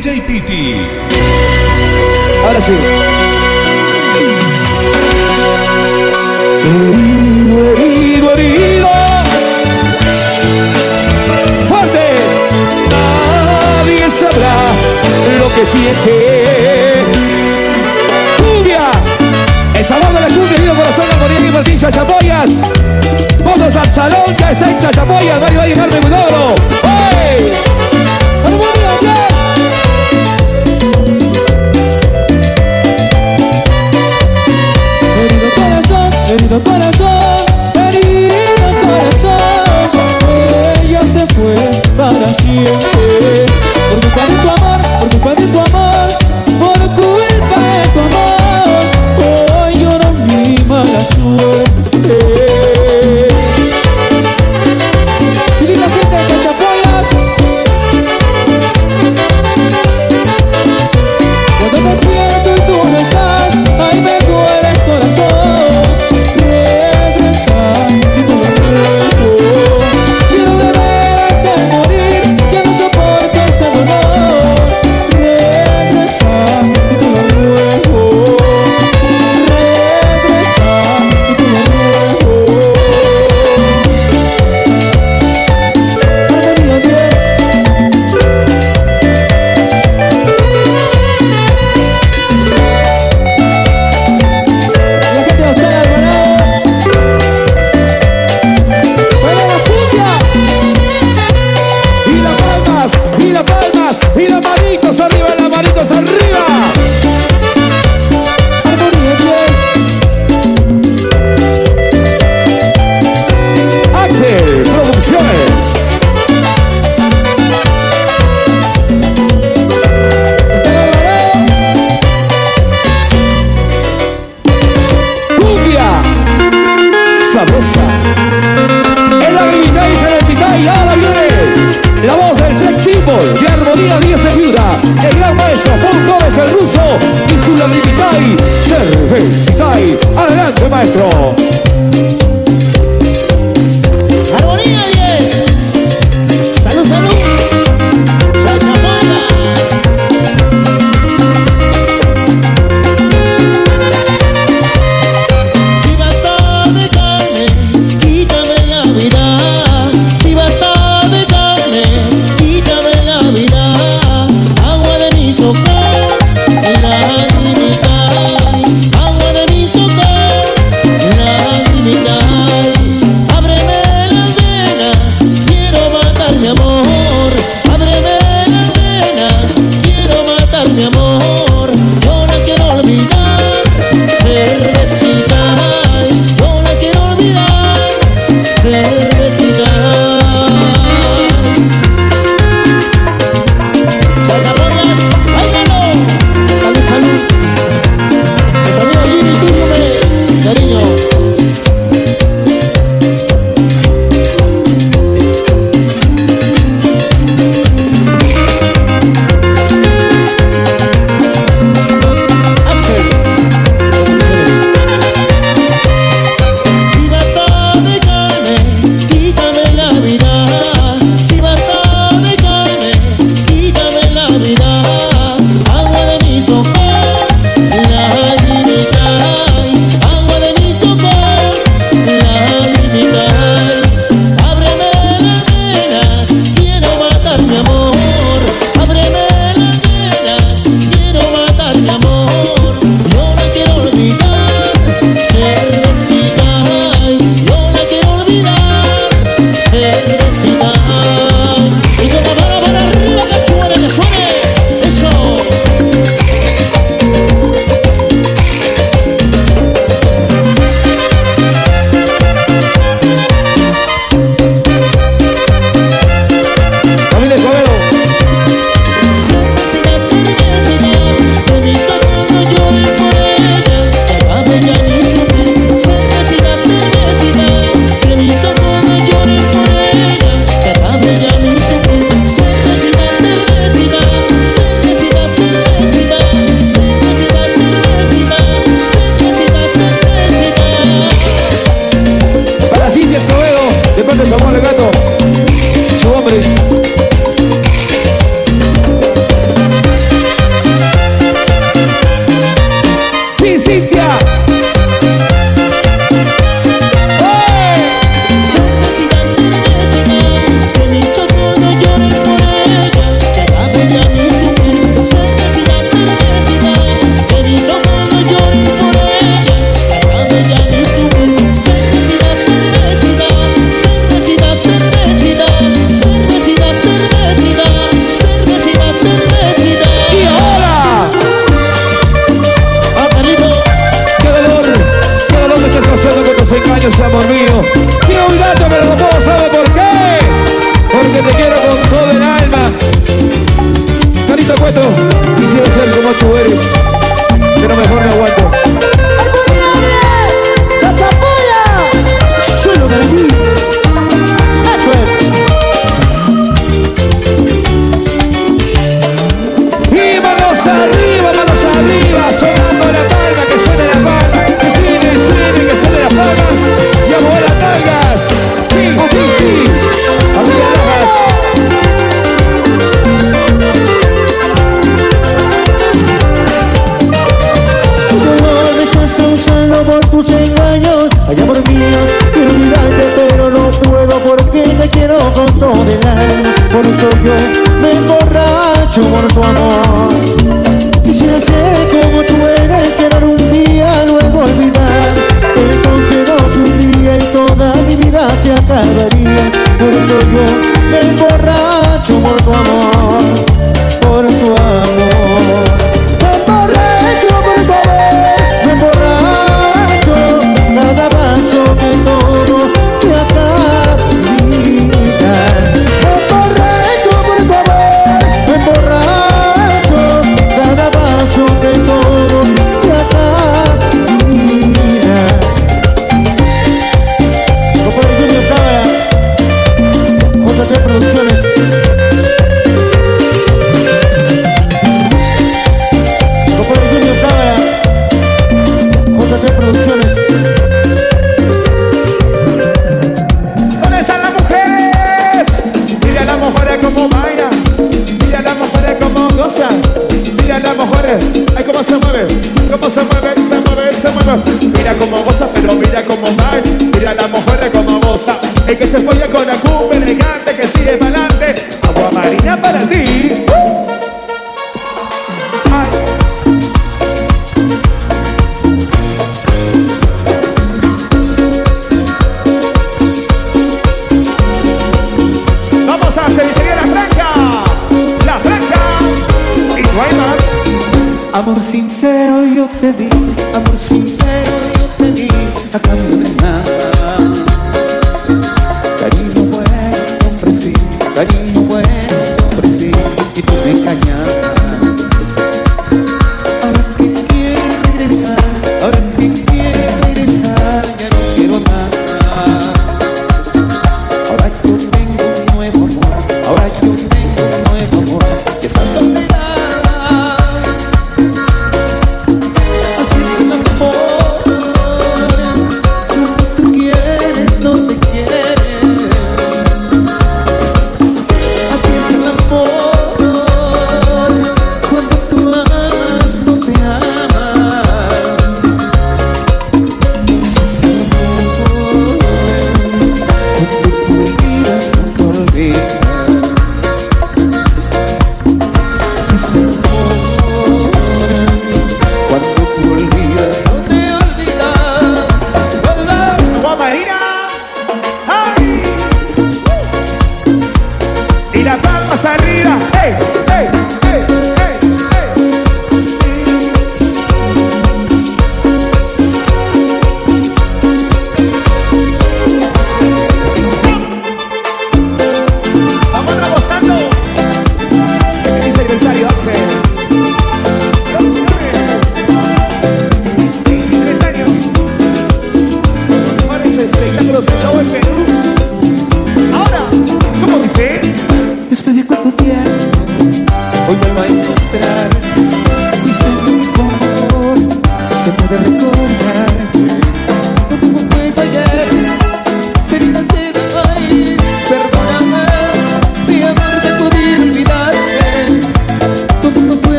DJ Piti. Ahora sí. Herido, herido, herido. Fuerte. Nadie sabrá lo que siente. Cumbia. El sabor de la cumbia, herido corazón, armonía y Martín Chachapoyas. Vamos al salón, ya está en Chachapoyas. Va a llegar de Budoro. ¡Hey! Corazón, herido corazón. Ella se fue para siempre. Por culpa de tu amor, por culpa de tu amor, grande Samuel el gato.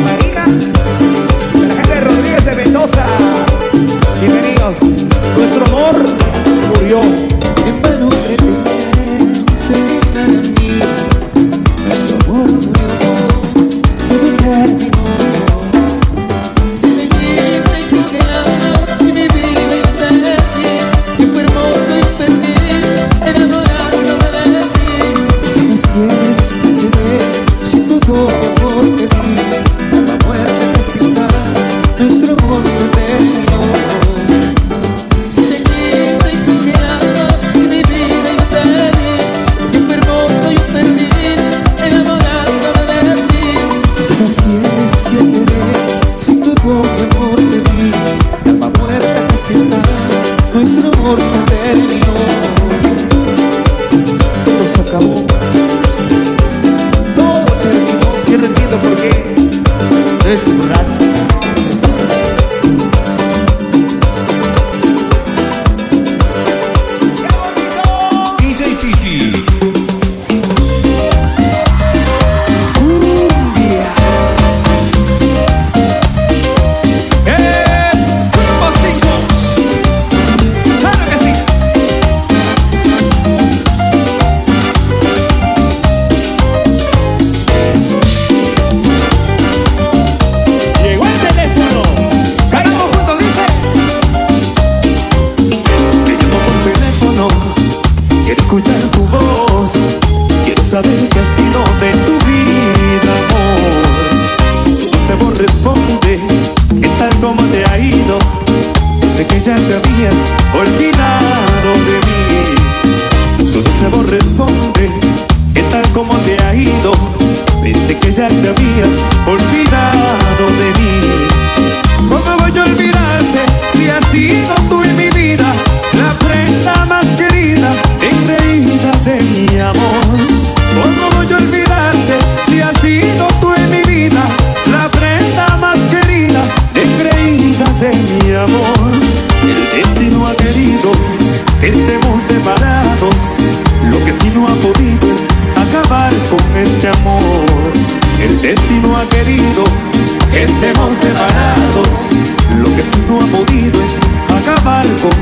María. escuchar tu voz. Quiero saber qué ha sido de tu vida, amor. Tu sabor responde que tal como te ha ido. Sé que ya te habías olvidado de mí. Tu sabor responde que tal como te ha ido. Pensé que ya te habías olvidado de mí. ¿Cómo voy a olvidarte si has sido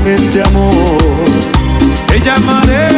este amor. Te llamaré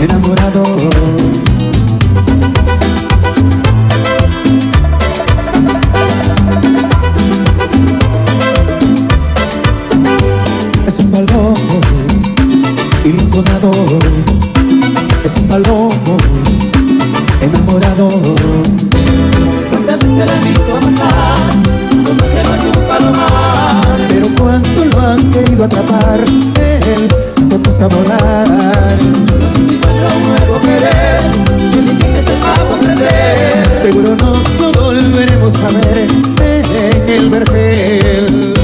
enamorado. Es un palomo ilusionado, es un palomo enamorado. ¿Cuántas veces la he visto pasar? Como se va un palomar. Pero cuánto lo han querido atrapar, a volar. Si encuentra un nuevo querer, el que sepamos aprender. Seguro no, no volveremos a ver en el vergel.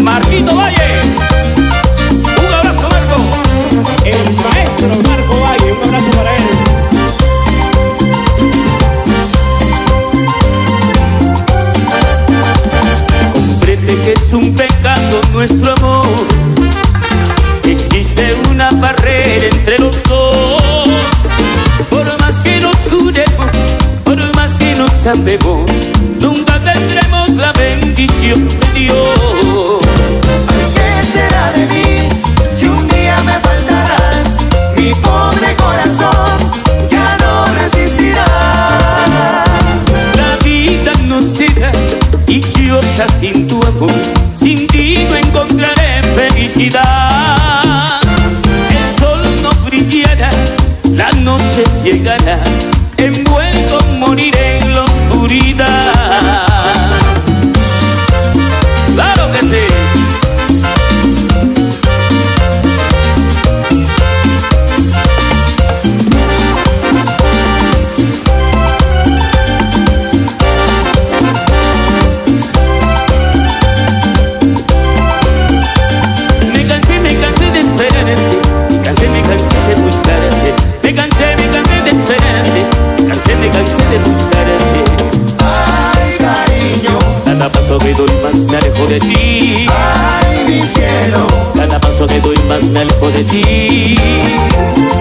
Marquito Valle. Un abrazo, Marco. El maestro Marco Valle. Un abrazo para él. Comprende que es un pecado nuestro amor. Existe una barrera entre los dos. Por más que nos juremos, por más que nos amemos de ti.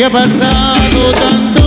Que ha pasado tanto